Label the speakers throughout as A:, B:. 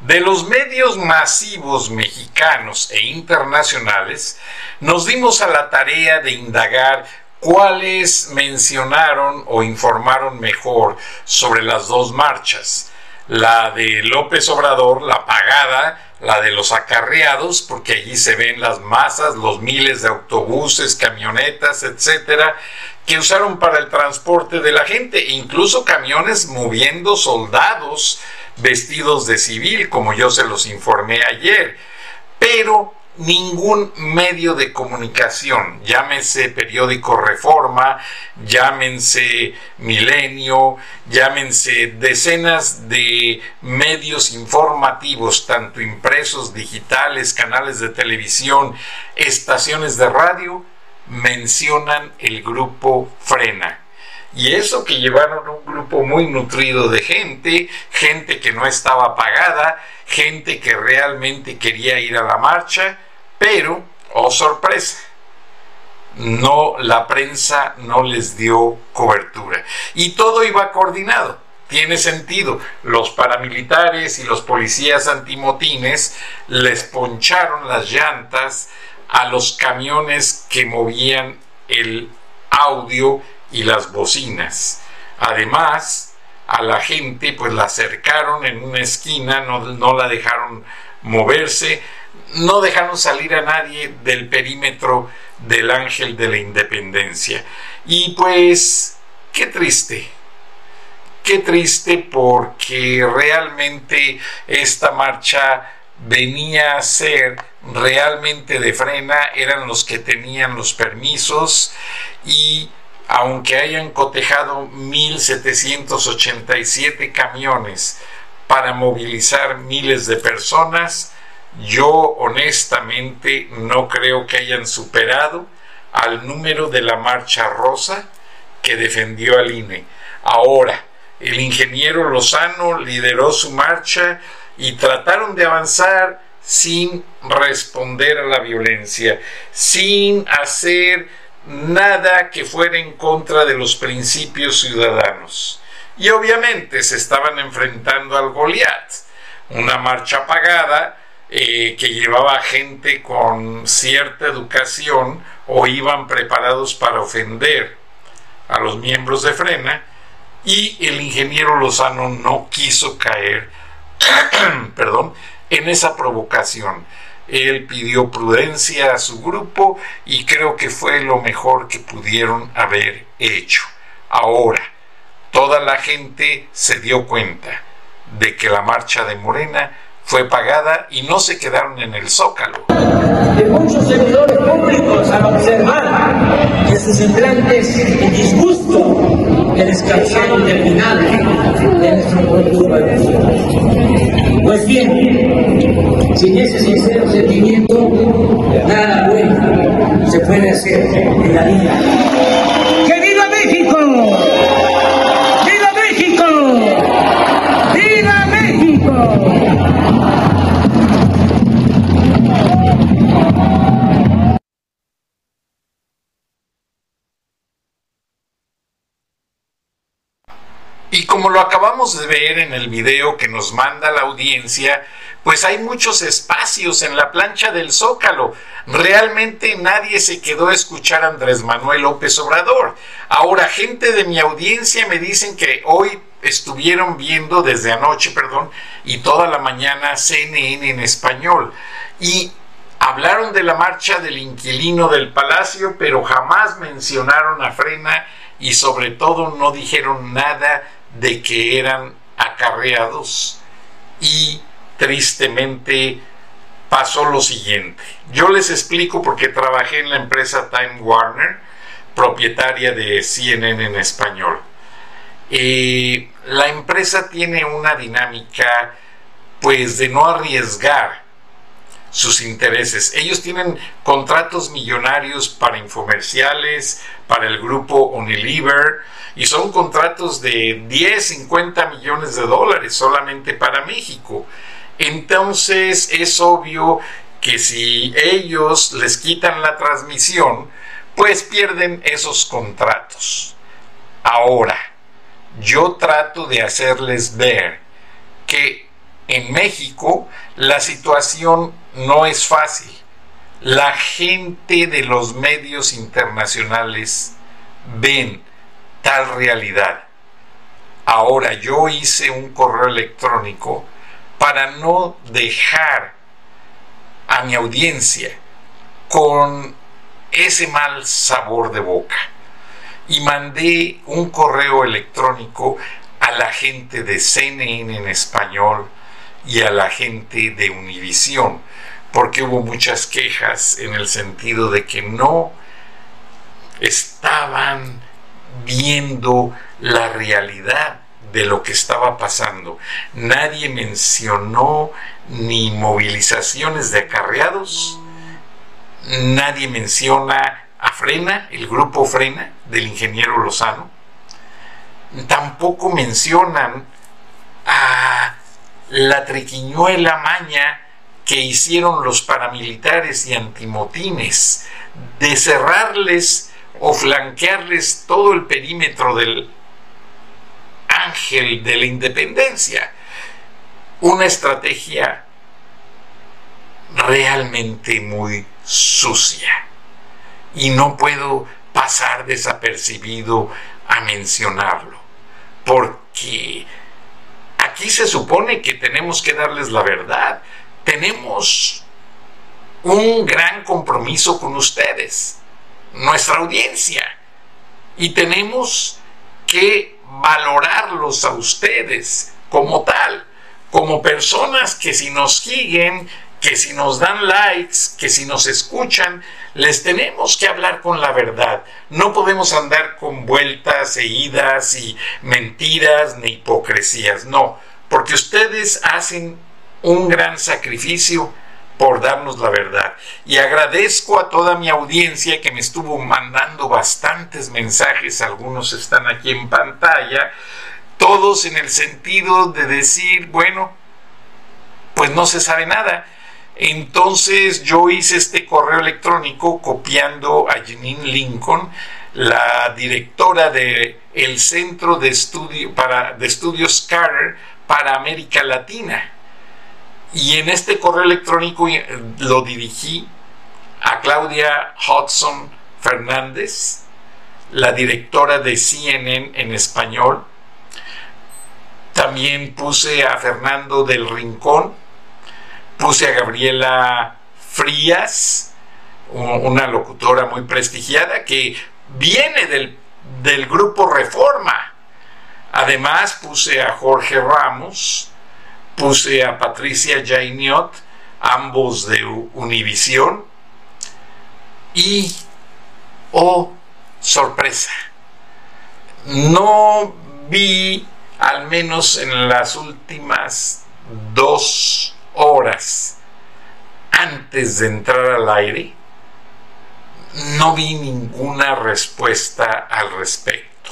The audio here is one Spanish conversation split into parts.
A: De los medios masivos mexicanos e internacionales, nos dimos a la tarea de indagar cuáles mencionaron o informaron mejor sobre las dos marchas. La de López Obrador, la pagada, la de los acarreados, porque allí se ven las masas, los miles de autobuses, camionetas, etcétera, que usaron para el transporte de la gente, incluso camiones moviendo soldados vestidos de civil, como yo se los informé ayer, pero ningún medio de comunicación, llámese periódico Reforma, llámense Milenio, llámense decenas de medios informativos, tanto impresos, digitales, canales de televisión, estaciones de radio, mencionan el grupo Frena. Y eso que llevaron un grupo muy nutrido de gente, gente que no estaba pagada, gente que realmente quería ir a la marcha, pero, oh sorpresa, no la prensa no les dio cobertura. Y todo iba coordinado. Tiene sentido. Los paramilitares y los policías antimotines les poncharon las llantas a los camiones que movían el audio y las bocinas. Además, a la gente pues la acercaron en una esquina, no, no la dejaron moverse, no dejaron salir a nadie del perímetro del ángel de la independencia. Y pues, qué triste, qué triste porque realmente esta marcha venía a ser realmente de frena, eran los que tenían los permisos y aunque hayan cotejado 1.787 camiones para movilizar miles de personas, yo honestamente no creo que hayan superado al número de la Marcha Rosa que defendió al INE. Ahora, el ingeniero Lozano lideró su marcha y trataron de avanzar sin responder a la violencia, sin hacer nada que fuera en contra de los principios ciudadanos. Y obviamente se estaban enfrentando al Goliat, una marcha pagada eh, que llevaba gente con cierta educación o iban preparados para ofender a los miembros de Frena y el ingeniero Lozano no quiso caer perdón, en esa provocación él pidió prudencia a su grupo y creo que fue lo mejor que pudieron haber hecho. Ahora, toda la gente se dio cuenta de que la marcha de Morena fue pagada y no se quedaron en el zócalo.
B: De muchos públicos observar sus entrantes en disgusto que del final de nuestro pueblo. Pues bien, sin ese sincero sentimiento, nada bueno se puede hacer en la vida. ¡Que viva México! ¡Viva México! ¡Viva México!
A: Y como lo acabamos de ver en el video que nos manda la audiencia, pues hay muchos espacios en la plancha del Zócalo. Realmente nadie se quedó a escuchar a Andrés Manuel López Obrador. Ahora, gente de mi audiencia me dicen que hoy estuvieron viendo desde anoche, perdón, y toda la mañana CNN en español. Y Hablaron de la marcha del inquilino del palacio, pero jamás mencionaron a Frena y sobre todo no dijeron nada de que eran acarreados y tristemente pasó lo siguiente. Yo les explico porque trabajé en la empresa Time Warner, propietaria de CNN en español. Eh, la empresa tiene una dinámica pues de no arriesgar sus intereses. Ellos tienen contratos millonarios para infomerciales, para el grupo Unilever, y son contratos de 10, 50 millones de dólares solamente para México. Entonces es obvio que si ellos les quitan la transmisión, pues pierden esos contratos. Ahora, yo trato de hacerles ver que en México la situación no es fácil. La gente de los medios internacionales ven tal realidad. Ahora yo hice un correo electrónico para no dejar a mi audiencia con ese mal sabor de boca. Y mandé un correo electrónico a la gente de CNN en español y a la gente de Univisión, porque hubo muchas quejas en el sentido de que no estaban viendo la realidad de lo que estaba pasando. Nadie mencionó ni movilizaciones de acarreados, nadie menciona a Frena, el grupo Frena del ingeniero Lozano, tampoco mencionan a la triquiñuela maña que hicieron los paramilitares y antimotines de cerrarles o flanquearles todo el perímetro del ángel de la independencia. Una estrategia realmente muy sucia. Y no puedo pasar desapercibido a mencionarlo, porque aquí se supone que tenemos que darles la verdad. Tenemos un gran compromiso con ustedes, nuestra audiencia, y tenemos que valorarlos a ustedes como tal, como personas que si nos siguen, que si nos dan likes, que si nos escuchan, les tenemos que hablar con la verdad. No podemos andar con vueltas e idas y mentiras ni hipocresías, no, porque ustedes hacen un gran sacrificio por darnos la verdad. Y agradezco a toda mi audiencia que me estuvo mandando bastantes mensajes, algunos están aquí en pantalla, todos en el sentido de decir, bueno, pues no se sabe nada. Entonces yo hice este correo electrónico copiando a Janine Lincoln, la directora del el Centro de, Estudio, para, de Estudios Carter para América Latina. Y en este correo electrónico eh, lo dirigí a Claudia Hudson Fernández, la directora de CNN en español. También puse a Fernando del Rincón, puse a Gabriela Frías, una locutora muy prestigiada que viene del, del grupo Reforma. Además puse a Jorge Ramos, puse a Patricia Jainiot, ambos de Univisión, y, oh, sorpresa, no vi, al menos en las últimas dos horas antes de entrar al aire, no vi ninguna respuesta al respecto.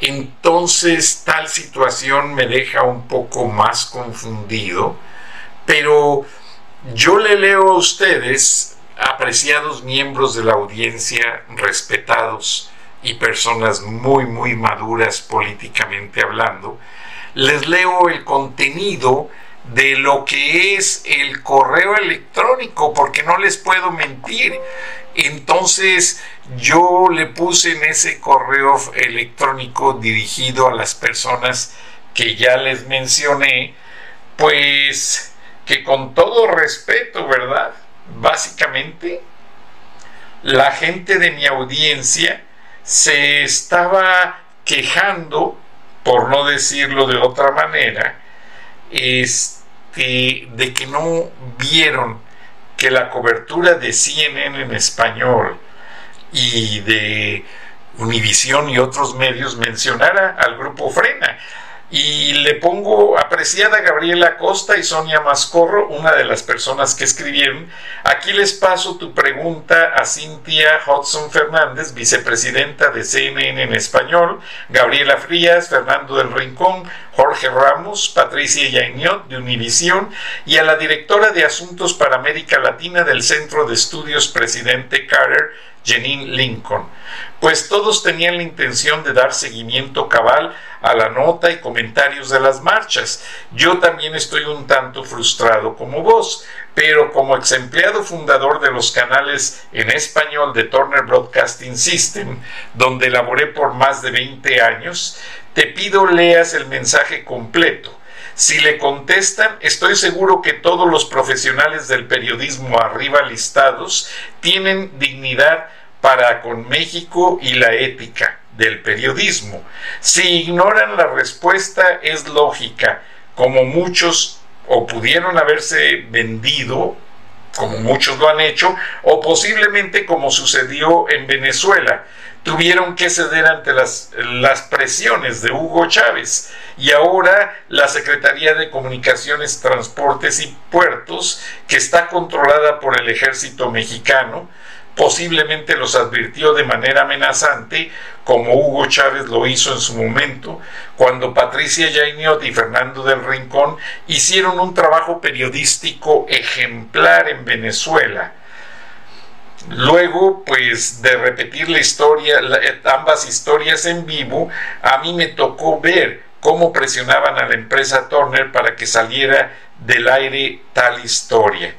A: Entonces tal situación me deja un poco más confundido, pero yo le leo a ustedes, apreciados miembros de la audiencia, respetados y personas muy, muy maduras políticamente hablando, les leo el contenido de lo que es el correo electrónico, porque no les puedo mentir. Entonces yo le puse en ese correo electrónico dirigido a las personas que ya les mencioné, pues que con todo respeto, ¿verdad? básicamente la gente de mi audiencia se estaba quejando, por no decirlo de otra manera, este, de que no vieron que la cobertura de CNN en español y de Univisión y otros medios mencionara al grupo Frena. Y le pongo apreciada Gabriela Costa y Sonia Mascorro, una de las personas que escribieron. Aquí les paso tu pregunta a Cintia Hudson Fernández, vicepresidenta de CNN en español, Gabriela Frías, Fernando del Rincón, Jorge Ramos, Patricia Yainiot de Univisión y a la directora de Asuntos para América Latina del Centro de Estudios Presidente Carter, Janine Lincoln, pues todos tenían la intención de dar seguimiento cabal a la nota y comentarios de las marchas. Yo también estoy un tanto frustrado como vos, pero como ex empleado fundador de los canales en español de Turner Broadcasting System, donde laboré por más de 20 años, te pido leas el mensaje completo. Si le contestan, estoy seguro que todos los profesionales del periodismo arriba listados tienen dignidad para con México y la ética del periodismo. Si ignoran la respuesta es lógica, como muchos o pudieron haberse vendido, como muchos lo han hecho, o posiblemente como sucedió en Venezuela, tuvieron que ceder ante las, las presiones de Hugo Chávez y ahora la Secretaría de Comunicaciones, Transportes y Puertos, que está controlada por el ejército mexicano, posiblemente los advirtió de manera amenazante, como Hugo Chávez lo hizo en su momento, cuando Patricia Yainiot y Fernando del Rincón hicieron un trabajo periodístico ejemplar en Venezuela. Luego, pues de repetir la historia, ambas historias en vivo, a mí me tocó ver cómo presionaban a la empresa Turner para que saliera del aire tal historia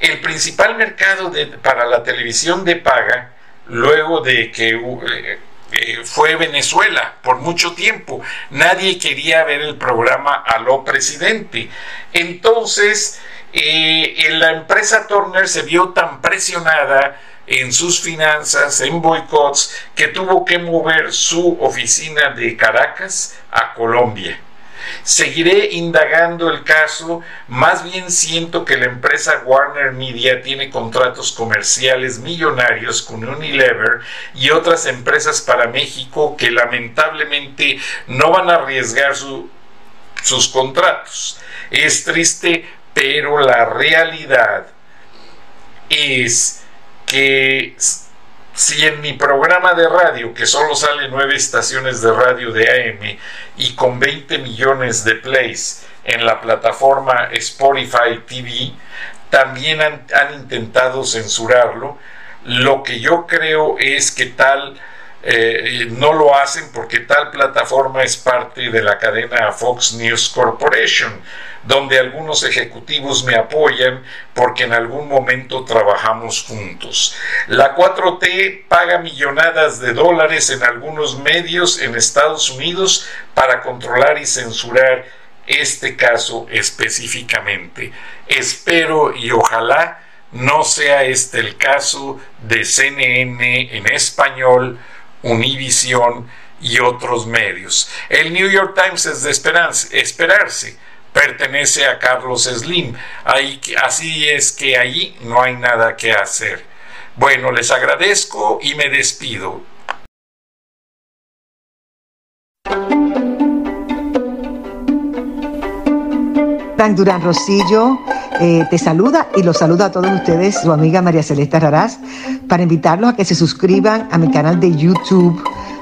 A: el principal mercado para la televisión de paga, luego de que eh, eh, fue Venezuela por mucho tiempo, nadie quería ver el programa Aló Presidente. Entonces, eh, la empresa Turner se vio tan presionada en sus finanzas, en boicots, que tuvo que mover su oficina de Caracas a Colombia. Seguiré indagando el caso, más bien siento que la empresa Warner Media tiene contratos comerciales millonarios con Unilever y otras empresas para México que lamentablemente no van a arriesgar sus contratos. Es triste, pero la realidad es que si en mi programa de radio, que solo sale nueve estaciones de radio de AM y con 20 millones de plays en la plataforma Spotify TV, también han, intentado censurarlo, lo que yo creo es que tal eh, no lo hacen porque tal plataforma es parte de la cadena Fox News Corporation donde algunos ejecutivos me apoyan porque en algún momento trabajamos juntos. La 4T paga millonadas de dólares en algunos medios en Estados Unidos para controlar y censurar este caso específicamente. Espero y ojalá no sea este el caso de CNN en español, Univision y otros medios. El New York Times es de esperarse pertenece a Carlos Slim. Ahí, así es que ahí no hay nada que hacer. Bueno, les agradezco y me despido.
C: Frank Durán Rosillo eh, te saluda y los saluda a todos ustedes, su amiga María Celeste Raraz, para invitarlos a que se suscriban a mi canal de YouTube